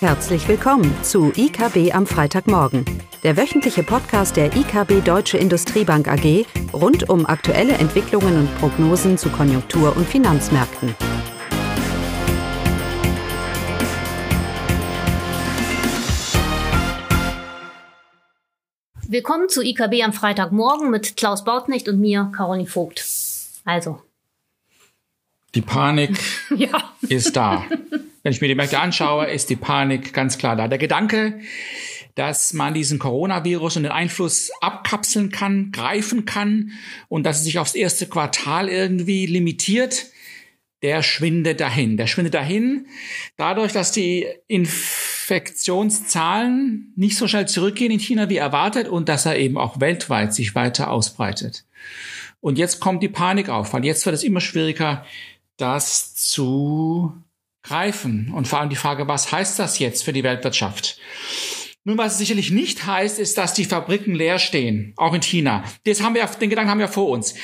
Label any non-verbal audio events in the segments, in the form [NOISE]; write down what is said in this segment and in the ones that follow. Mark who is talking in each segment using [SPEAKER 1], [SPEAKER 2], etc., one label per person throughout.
[SPEAKER 1] Herzlich willkommen zu IKB am Freitagmorgen, der wöchentliche Podcast der IKB Deutsche Industriebank AG rund um aktuelle Entwicklungen und Prognosen zu Konjunktur- und Finanzmärkten.
[SPEAKER 2] Willkommen zu IKB am Freitagmorgen mit Klaus Bautnecht und mir, Caroline Vogt. Also.
[SPEAKER 3] Die Panik [LAUGHS] ja. ist da. Wenn ich mir die Märkte anschaue, ist die Panik ganz klar da. Der Gedanke, dass man diesen Coronavirus und den Einfluss abkapseln kann, greifen kann und dass es sich aufs erste Quartal irgendwie limitiert, der schwindet dahin. Der schwindet dahin dadurch, dass die Infektionszahlen nicht so schnell zurückgehen in China wie erwartet und dass er eben auch weltweit sich weiter ausbreitet. Und jetzt kommt die Panik auf, weil jetzt wird es immer schwieriger, das zu greifen. Und vor allem die Frage, was heißt das jetzt für die Weltwirtschaft? Nun, was es sicherlich nicht heißt, ist, dass die Fabriken leer stehen, auch in China. Das haben wir, den Gedanken haben wir vor uns.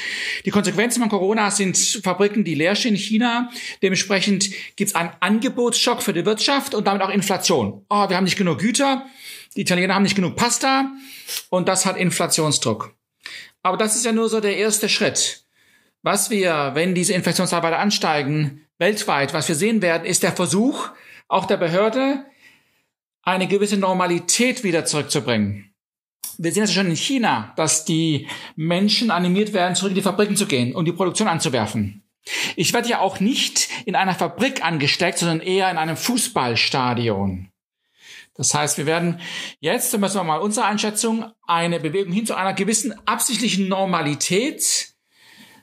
[SPEAKER 3] Die Konsequenzen von Corona sind Fabriken, die leer stehen in China. Dementsprechend gibt es einen Angebotsschock für die Wirtschaft und damit auch Inflation. Oh, wir haben nicht genug Güter, die Italiener haben nicht genug Pasta und das hat Inflationsdruck. Aber das ist ja nur so der erste Schritt. Was wir, wenn diese Infektionszahlen weiter ansteigen, weltweit, was wir sehen werden, ist der Versuch, auch der Behörde, eine gewisse Normalität wieder zurückzubringen. Wir sehen es schon in China, dass die Menschen animiert werden, zurück in die Fabriken zu gehen und die Produktion anzuwerfen. Ich werde ja auch nicht in einer Fabrik angesteckt, sondern eher in einem Fußballstadion. Das heißt, wir werden jetzt, müssen wir mal unsere Einschätzung, eine Bewegung hin zu einer gewissen absichtlichen Normalität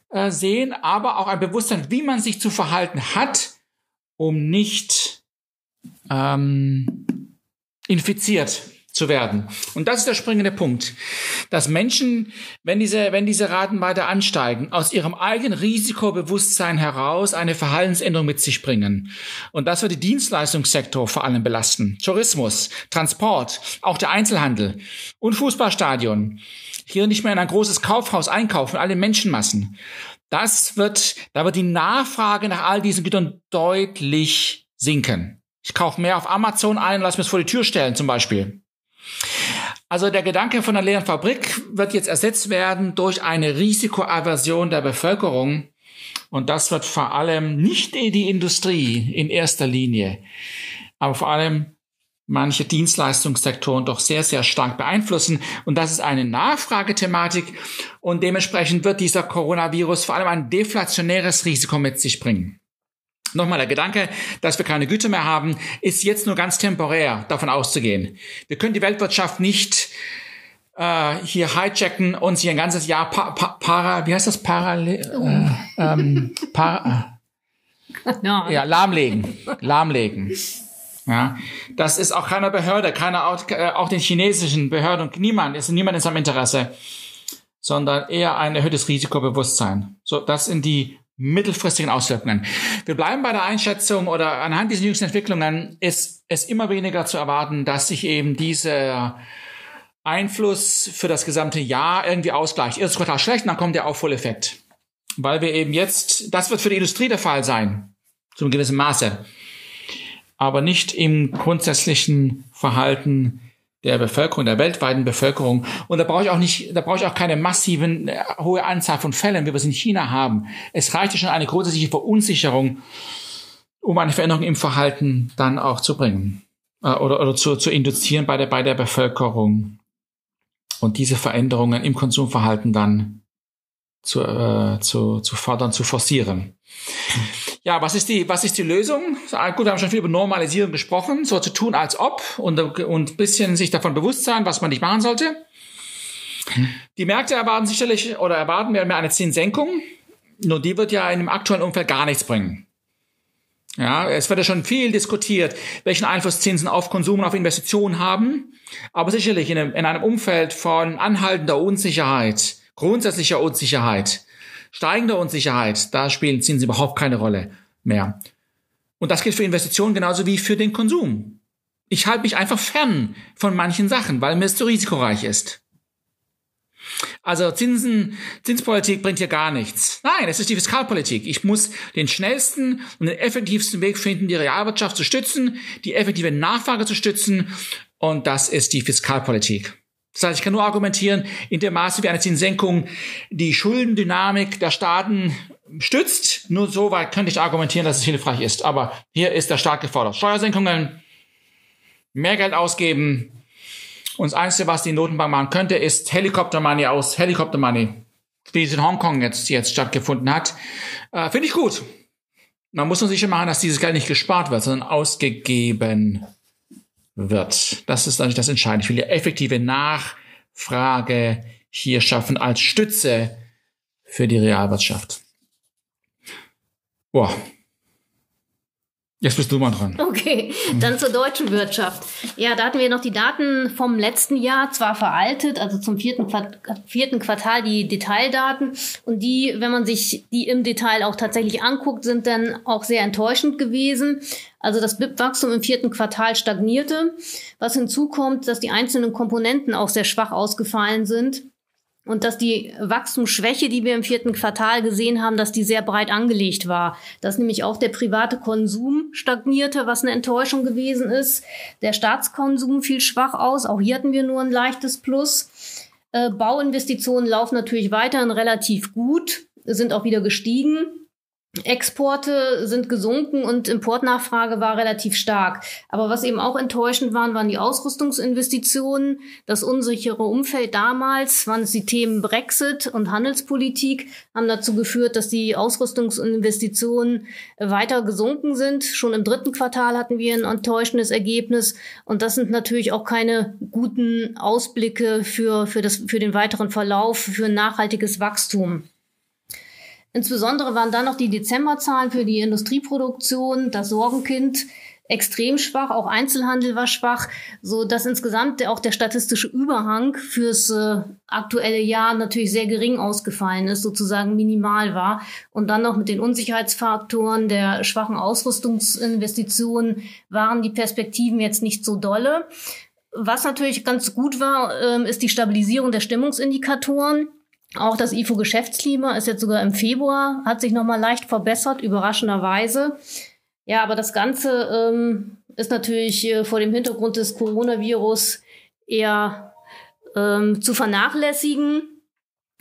[SPEAKER 3] äh, sehen, aber auch ein Bewusstsein, wie man sich zu verhalten hat, um nicht ähm, infiziert zu werden. Und das ist der springende Punkt, dass Menschen, wenn diese, wenn diese Raten weiter ansteigen, aus ihrem eigenen Risikobewusstsein heraus eine Verhaltensänderung mit sich bringen. Und das wird die Dienstleistungssektor vor allem belasten. Tourismus, Transport, auch der Einzelhandel und Fußballstadion hier nicht mehr in ein großes Kaufhaus einkaufen, alle Menschenmassen. Das wird, da wird die Nachfrage nach all diesen Gütern deutlich sinken. Ich kaufe mehr auf Amazon ein, lass mir es vor die Tür stellen zum Beispiel. Also der Gedanke von einer leeren Fabrik wird jetzt ersetzt werden durch eine Risikoaversion der Bevölkerung. Und das wird vor allem nicht die Industrie in erster Linie, aber vor allem manche Dienstleistungssektoren doch sehr, sehr stark beeinflussen. Und das ist eine Nachfragethematik. Und dementsprechend wird dieser Coronavirus vor allem ein deflationäres Risiko mit sich bringen. Nochmal der Gedanke, dass wir keine Güter mehr haben, ist jetzt nur ganz temporär davon auszugehen. Wir können die Weltwirtschaft nicht äh, hier hijacken und sie ein ganzes Jahr pa pa para, wie heißt das, parallel, äh, ähm, para, äh, ja, lahmlegen, lahmlegen. Ja, das ist auch keiner Behörde, keiner auch, äh, den chinesischen Behörden niemand ist niemand in seinem Interesse, sondern eher ein erhöhtes Risikobewusstsein. So, das sind die mittelfristigen Auswirkungen. Wir bleiben bei der Einschätzung oder anhand dieser jüngsten Entwicklungen ist es immer weniger zu erwarten, dass sich eben dieser Einfluss für das gesamte Jahr irgendwie ausgleicht. Erstes Quartal schlecht, dann kommt der Aufholeffekt. Weil wir eben jetzt, das wird für die Industrie der Fall sein, zu einem gewissen Maße aber nicht im grundsätzlichen Verhalten der Bevölkerung, der weltweiten Bevölkerung. Und da brauche ich auch nicht, da brauche ich auch keine massiven, äh, hohe Anzahl von Fällen, wie wir es in China haben. Es reicht ja schon eine grundsätzliche Verunsicherung, um eine Veränderung im Verhalten dann auch zu bringen äh, oder, oder zu, zu induzieren bei der, bei der Bevölkerung. Und diese Veränderungen im Konsumverhalten dann zu, äh, zu, zu fördern, zu forcieren. Ja, was ist die, was ist die Lösung? Gut, wir haben schon viel über Normalisierung gesprochen, so zu tun als ob und, und bisschen sich davon bewusst sein, was man nicht machen sollte. Die Märkte erwarten sicherlich oder erwarten mehr eine Zinssenkung. Nur die wird ja in dem aktuellen Umfeld gar nichts bringen. Ja, es wird ja schon viel diskutiert, welchen Einfluss Zinsen auf Konsum und auf Investitionen haben. Aber sicherlich in einem, in einem Umfeld von anhaltender Unsicherheit, grundsätzlicher Unsicherheit, steigender Unsicherheit, da spielen Zinsen überhaupt keine Rolle mehr. Und das gilt für Investitionen genauso wie für den Konsum. Ich halte mich einfach fern von manchen Sachen, weil mir es zu risikoreich ist. Also Zinsen, Zinspolitik bringt hier gar nichts. Nein, es ist die Fiskalpolitik. Ich muss den schnellsten und den effektivsten Weg finden, die Realwirtschaft zu stützen, die effektive Nachfrage zu stützen. Und das ist die Fiskalpolitik. Das heißt, ich kann nur argumentieren, in dem Maße wie eine Zinssenkung die Schuldendynamik der Staaten stützt, nur so weit könnte ich argumentieren, dass es hilfreich ist. Aber hier ist der Staat gefordert. Steuersenkungen, mehr Geld ausgeben, und das Einzige, was die Notenbank machen könnte, ist Helikopter Money aus Helikopter Money, wie es in Hongkong jetzt, jetzt stattgefunden hat. Äh, Finde ich gut. Man muss nur sicher machen, dass dieses Geld nicht gespart wird, sondern ausgegeben wird. Das ist eigentlich das Entscheidende. Ich will die effektive Nachfrage hier schaffen als Stütze für die Realwirtschaft. Boah, Jetzt bist du mal dran.
[SPEAKER 2] Okay, dann zur deutschen Wirtschaft. Ja, da hatten wir noch die Daten vom letzten Jahr, zwar veraltet, also zum vierten, vierten Quartal die Detaildaten. Und die, wenn man sich die im Detail auch tatsächlich anguckt, sind dann auch sehr enttäuschend gewesen. Also das BIP-Wachstum im vierten Quartal stagnierte. Was hinzukommt, dass die einzelnen Komponenten auch sehr schwach ausgefallen sind und dass die Wachstumsschwäche, die wir im vierten Quartal gesehen haben, dass die sehr breit angelegt war. Dass nämlich auch der private Konsum stagnierte, was eine Enttäuschung gewesen ist. Der Staatskonsum fiel schwach aus. Auch hier hatten wir nur ein leichtes Plus. Äh, Bauinvestitionen laufen natürlich weiterhin relativ gut, sind auch wieder gestiegen. Exporte sind gesunken und Importnachfrage war relativ stark. Aber was eben auch enttäuschend waren, waren die Ausrüstungsinvestitionen. Das unsichere Umfeld damals, waren es die Themen Brexit und Handelspolitik, haben dazu geführt, dass die Ausrüstungsinvestitionen weiter gesunken sind. Schon im dritten Quartal hatten wir ein enttäuschendes Ergebnis. Und das sind natürlich auch keine guten Ausblicke für, für, das, für den weiteren Verlauf, für ein nachhaltiges Wachstum. Insbesondere waren dann noch die Dezemberzahlen für die Industrieproduktion, das Sorgenkind, extrem schwach, auch Einzelhandel war schwach, so dass insgesamt auch der statistische Überhang fürs äh, aktuelle Jahr natürlich sehr gering ausgefallen ist, sozusagen minimal war. Und dann noch mit den Unsicherheitsfaktoren der schwachen Ausrüstungsinvestitionen waren die Perspektiven jetzt nicht so dolle. Was natürlich ganz gut war, äh, ist die Stabilisierung der Stimmungsindikatoren. Auch das IFO-Geschäftsklima ist jetzt sogar im Februar, hat sich nochmal leicht verbessert, überraschenderweise. Ja, aber das Ganze ähm, ist natürlich äh, vor dem Hintergrund des Coronavirus eher ähm, zu vernachlässigen.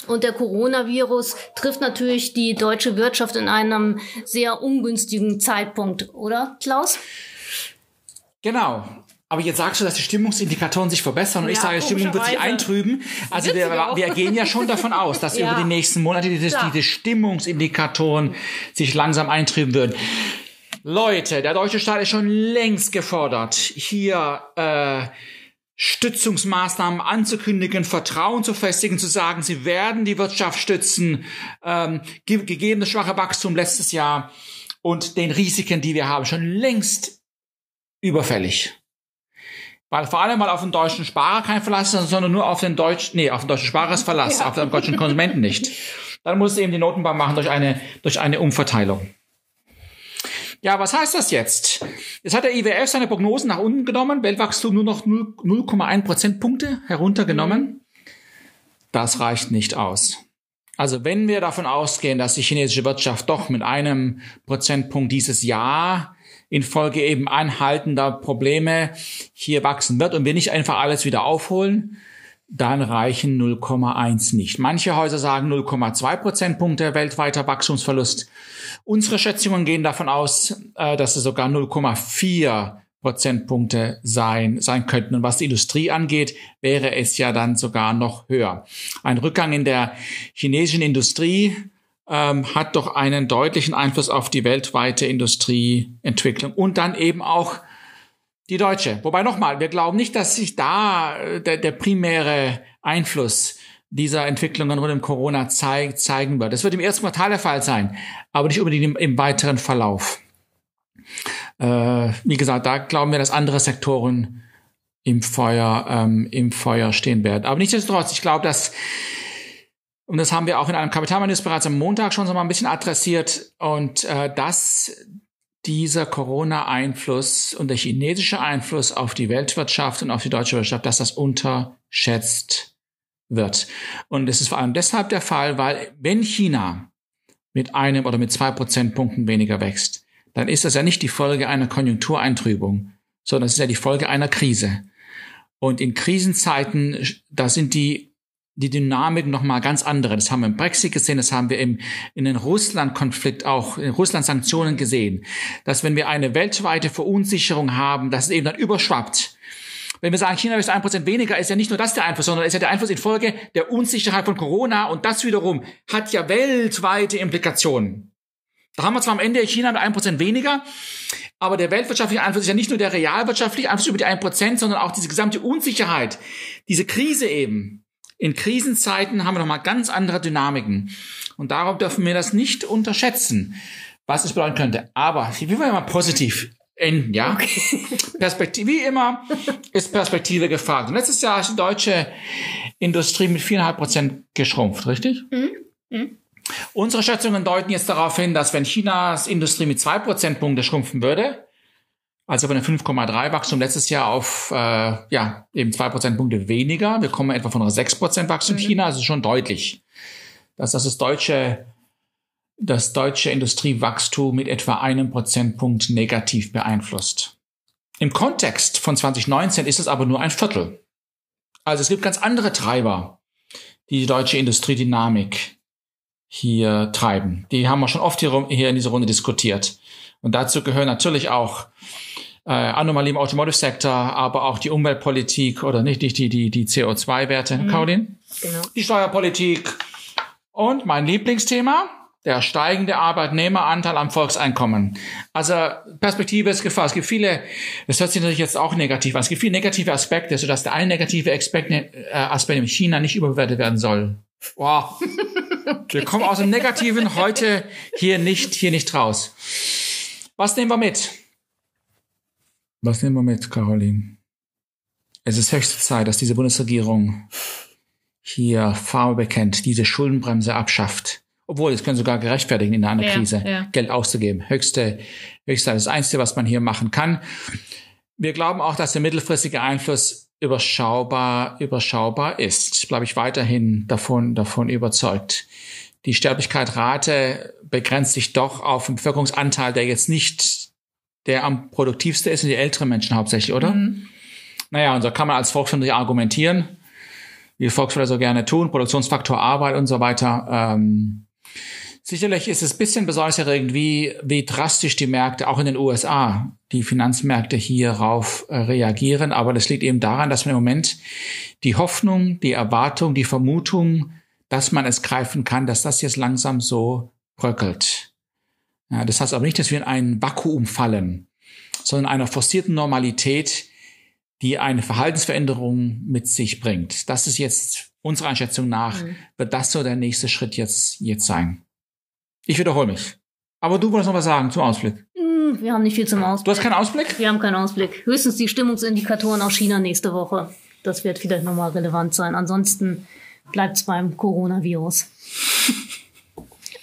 [SPEAKER 2] Und der Coronavirus trifft natürlich die deutsche Wirtschaft in einem sehr ungünstigen Zeitpunkt, oder Klaus?
[SPEAKER 3] Genau. Aber jetzt sagst du, dass die Stimmungsindikatoren sich verbessern und ja, ich sage, die Stimmung wird sich eintrüben. Also wir, wir, gehen ja schon davon aus, dass [LAUGHS] ja. über die nächsten Monate diese, diese Stimmungsindikatoren sich langsam eintrüben würden. Leute, der deutsche Staat ist schon längst gefordert, hier äh, Stützungsmaßnahmen anzukündigen, Vertrauen zu festigen, zu sagen, sie werden die Wirtschaft stützen, ähm, gegeben das schwache Wachstum letztes Jahr und den Risiken, die wir haben, schon längst überfällig. Weil vor allem mal auf den deutschen Sparer kein Verlass ist, sondern nur auf den deutschen, nee, auf den deutschen Sparer ist Verlass, ja. auf den deutschen Konsumenten nicht. Dann muss eben die Notenbank machen durch eine, durch eine Umverteilung. Ja, was heißt das jetzt? Jetzt hat der IWF seine Prognosen nach unten genommen, Weltwachstum nur noch 0,1 Prozentpunkte heruntergenommen. Das reicht nicht aus. Also wenn wir davon ausgehen, dass die chinesische Wirtschaft doch mit einem Prozentpunkt dieses Jahr infolge eben anhaltender Probleme hier wachsen wird und wir nicht einfach alles wieder aufholen, dann reichen 0,1 nicht. Manche Häuser sagen 0,2 Prozentpunkte weltweiter Wachstumsverlust. Unsere Schätzungen gehen davon aus, äh, dass es sogar 0,4 Prozentpunkte sein, sein könnten. Und was die Industrie angeht, wäre es ja dann sogar noch höher. Ein Rückgang in der chinesischen Industrie ähm, hat doch einen deutlichen Einfluss auf die weltweite Industrieentwicklung und dann eben auch die deutsche. Wobei nochmal, wir glauben nicht, dass sich da äh, der, der primäre Einfluss dieser Entwicklungen rund um Corona zeig, zeigen wird. Das wird im ersten Quartal der Fall sein, aber nicht unbedingt im, im weiteren Verlauf. Äh, wie gesagt, da glauben wir, dass andere Sektoren im Feuer, ähm, im Feuer stehen werden. Aber nichtsdestotrotz, ich glaube, dass und das haben wir auch in einem Kapitalmanus bereits am Montag schon so mal ein bisschen adressiert. Und äh, dass dieser Corona-Einfluss und der chinesische Einfluss auf die Weltwirtschaft und auf die deutsche Wirtschaft, dass das unterschätzt wird. Und es ist vor allem deshalb der Fall, weil wenn China mit einem oder mit zwei Prozentpunkten weniger wächst, dann ist das ja nicht die Folge einer Konjunktureintrübung, sondern es ist ja die Folge einer Krise. Und in Krisenzeiten, da sind die die Dynamik nochmal ganz andere. Das haben wir im Brexit gesehen, das haben wir im, in den Russland-Konflikt auch, in Russland-Sanktionen gesehen, dass wenn wir eine weltweite Verunsicherung haben, dass es eben dann überschwappt. Wenn wir sagen, China ist ein Prozent weniger, ist ja nicht nur das der Einfluss, sondern ist ja der Einfluss infolge der Unsicherheit von Corona und das wiederum hat ja weltweite Implikationen. Da haben wir zwar am Ende China mit ein Prozent weniger, aber der weltwirtschaftliche Einfluss ist ja nicht nur der realwirtschaftliche Einfluss über die ein Prozent, sondern auch diese gesamte Unsicherheit, diese Krise eben. In Krisenzeiten haben wir nochmal ganz andere Dynamiken. Und darauf dürfen wir das nicht unterschätzen, was es bedeuten könnte. Aber ich will mal positiv enden, ja? Okay. Perspektive, wie immer ist Perspektive gefragt. Und letztes Jahr ist die deutsche Industrie mit viereinhalb Prozent geschrumpft, richtig? Mhm. Mhm. Unsere Schätzungen deuten jetzt darauf hin, dass wenn Chinas Industrie mit zwei Prozentpunkte schrumpfen würde, also von der 5,3 Wachstum letztes Jahr auf äh, ja eben zwei Prozentpunkte weniger. Wir kommen etwa von einer 6 Prozent Wachstum mhm. China, also schon deutlich, dass das das deutsche das deutsche Industriewachstum mit etwa einem Prozentpunkt negativ beeinflusst. Im Kontext von 2019 ist es aber nur ein Viertel. Also es gibt ganz andere Treiber, die die deutsche Industriedynamik hier treiben. Die haben wir schon oft hier, hier in dieser Runde diskutiert. Und dazu gehören natürlich auch äh, Anomalien im Automotive-Sektor, aber auch die Umweltpolitik oder nicht, nicht die, die, die CO2-Werte, mhm. Caroline? Genau. Die Steuerpolitik und mein Lieblingsthema, der steigende Arbeitnehmeranteil am Volkseinkommen. Also Perspektive ist Gefahr. Es gibt viele, das hört sich natürlich jetzt auch negativ an, es gibt viele negative Aspekte, sodass der eine negative Aspekt, äh, Aspekt in China nicht überbewertet werden soll. Wow. [LAUGHS] Wir kommen aus dem Negativen heute hier nicht, hier nicht raus. Was nehmen wir mit? Was nehmen wir mit, Caroline? Es ist höchste Zeit, dass diese Bundesregierung hier Farbe bekennt, diese Schuldenbremse abschafft. Obwohl, es können sogar gerechtfertigen, in einer ja, Krise ja. Geld auszugeben. Höchste, höchste, das Einzige, was man hier machen kann. Wir glauben auch, dass der mittelfristige Einfluss überschaubar, überschaubar ist. Bleibe ich weiterhin davon, davon überzeugt. Die Sterblichkeitsrate begrenzt sich doch auf einen Bevölkerungsanteil, der jetzt nicht der am produktivste ist, sind die älteren Menschen hauptsächlich, oder? Mhm. Naja, und so kann man als Volkswirtschaft argumentieren, wie Volkswirte so gerne tun, Produktionsfaktor Arbeit und so weiter. Ähm, sicherlich ist es ein bisschen besorgniserregend, wie, wie drastisch die Märkte, auch in den USA, die Finanzmärkte hierauf äh, reagieren. Aber das liegt eben daran, dass man im Moment die Hoffnung, die Erwartung, die Vermutung, dass man es greifen kann, dass das jetzt langsam so bröckelt. Ja, das heißt aber nicht, dass wir in ein Vakuum fallen, sondern einer forcierten Normalität, die eine Verhaltensveränderung mit sich bringt. Das ist jetzt unserer Einschätzung nach, mhm. wird das so der nächste Schritt jetzt, jetzt sein. Ich wiederhole mich. Aber du wolltest noch was sagen zum Ausblick.
[SPEAKER 2] Hm, wir haben nicht viel zum Ausblick.
[SPEAKER 3] Du hast keinen Ausblick?
[SPEAKER 2] Wir haben keinen Ausblick. Höchstens die Stimmungsindikatoren aus China nächste Woche. Das wird vielleicht nochmal relevant sein. Ansonsten bleibt es beim Coronavirus.